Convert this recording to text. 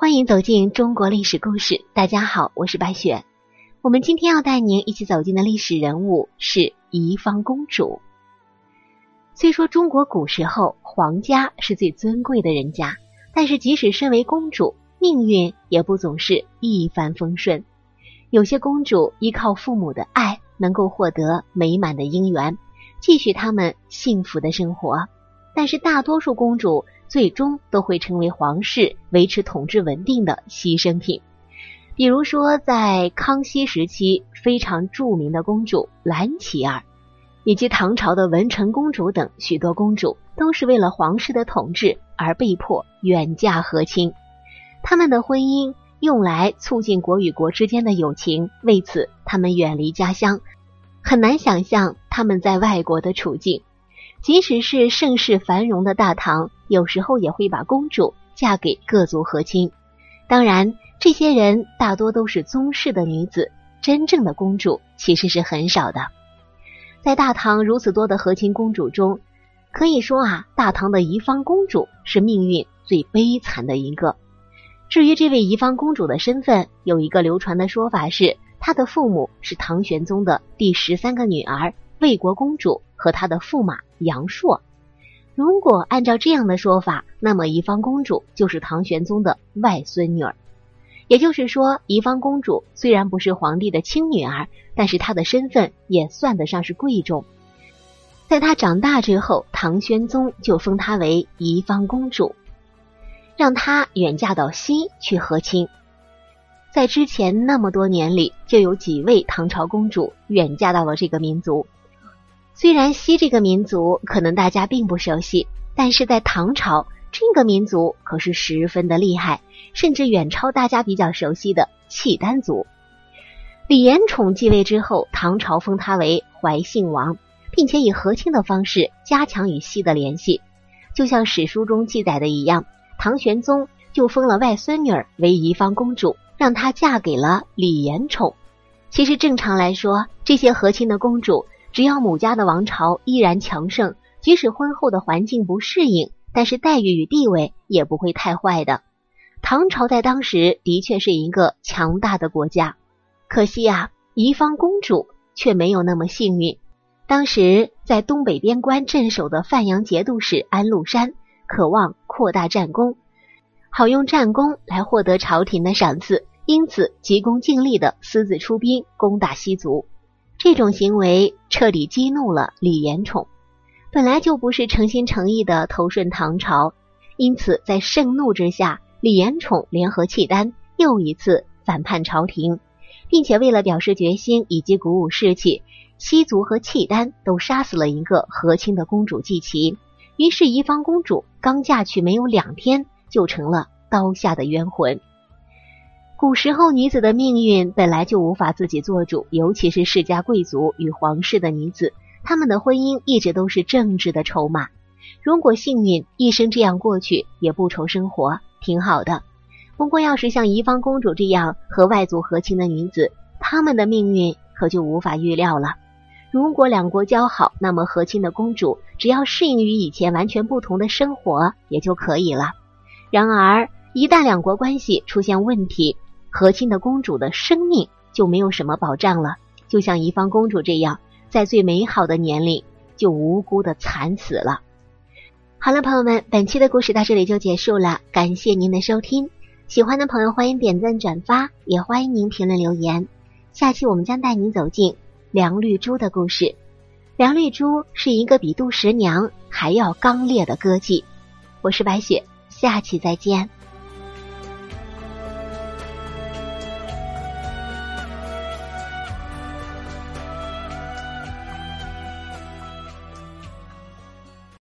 欢迎走进中国历史故事。大家好，我是白雪。我们今天要带您一起走进的历史人物是宜芳公主。虽说中国古时候皇家是最尊贵的人家，但是即使身为公主，命运也不总是一帆风顺。有些公主依靠父母的爱，能够获得美满的姻缘，继续他们幸福的生活。但是大多数公主最终都会成为皇室维持统治稳定的牺牲品。比如说，在康熙时期非常著名的公主兰琪儿，以及唐朝的文成公主等许多公主，都是为了皇室的统治而被迫远嫁和亲。他们的婚姻用来促进国与国之间的友情，为此他们远离家乡，很难想象他们在外国的处境。即使是盛世繁荣的大唐，有时候也会把公主嫁给各族和亲。当然，这些人大多都是宗室的女子，真正的公主其实是很少的。在大唐如此多的和亲公主中，可以说啊，大唐的宜芳公主是命运最悲惨的一个。至于这位宜芳公主的身份，有一个流传的说法是，她的父母是唐玄宗的第十三个女儿魏国公主和他的驸马杨硕。如果按照这样的说法，那么宜芳公主就是唐玄宗的外孙女儿。也就是说，宜芳公主虽然不是皇帝的亲女儿，但是她的身份也算得上是贵重。在她长大之后，唐玄宗就封她为宜芳公主。让她远嫁到西去和亲，在之前那么多年里，就有几位唐朝公主远嫁到了这个民族。虽然西这个民族可能大家并不熟悉，但是在唐朝这个民族可是十分的厉害，甚至远超大家比较熟悉的契丹族。李延宠继位之后，唐朝封他为怀信王，并且以和亲的方式加强与西的联系，就像史书中记载的一样。唐玄宗就封了外孙女儿为宜芳公主，让她嫁给了李延宠。其实正常来说，这些和亲的公主，只要母家的王朝依然强盛，即使婚后的环境不适应，但是待遇与地位也不会太坏的。唐朝在当时的确是一个强大的国家，可惜呀，宜芳公主却没有那么幸运。当时在东北边关镇守的范阳节度使安禄山。渴望扩大战功，好用战功来获得朝廷的赏赐，因此急功近利的私自出兵攻打西族。这种行为彻底激怒了李延宠，本来就不是诚心诚意的投顺唐朝，因此在盛怒之下，李延宠联合契丹又一次反叛朝廷，并且为了表示决心以及鼓舞士气，西族和契丹都杀死了一个和亲的公主季琦。于是，一方公主刚嫁去没有两天，就成了刀下的冤魂。古时候，女子的命运本来就无法自己做主，尤其是世家贵族与皇室的女子，她们的婚姻一直都是政治的筹码。如果幸运，一生这样过去，也不愁生活，挺好的。不过，要是像宜芳公主这样和外族和亲的女子，她们的命运可就无法预料了。如果两国交好，那么和亲的公主只要适应于以前完全不同的生活也就可以了。然而，一旦两国关系出现问题，和亲的公主的生命就没有什么保障了。就像宜芳公主这样，在最美好的年龄就无辜的惨死了。好了，朋友们，本期的故事到这里就结束了，感谢您的收听。喜欢的朋友欢迎点赞转发，也欢迎您评论留言。下期我们将带您走进。梁绿珠的故事。梁绿珠是一个比杜十娘还要刚烈的歌妓。我是白雪，下期再见。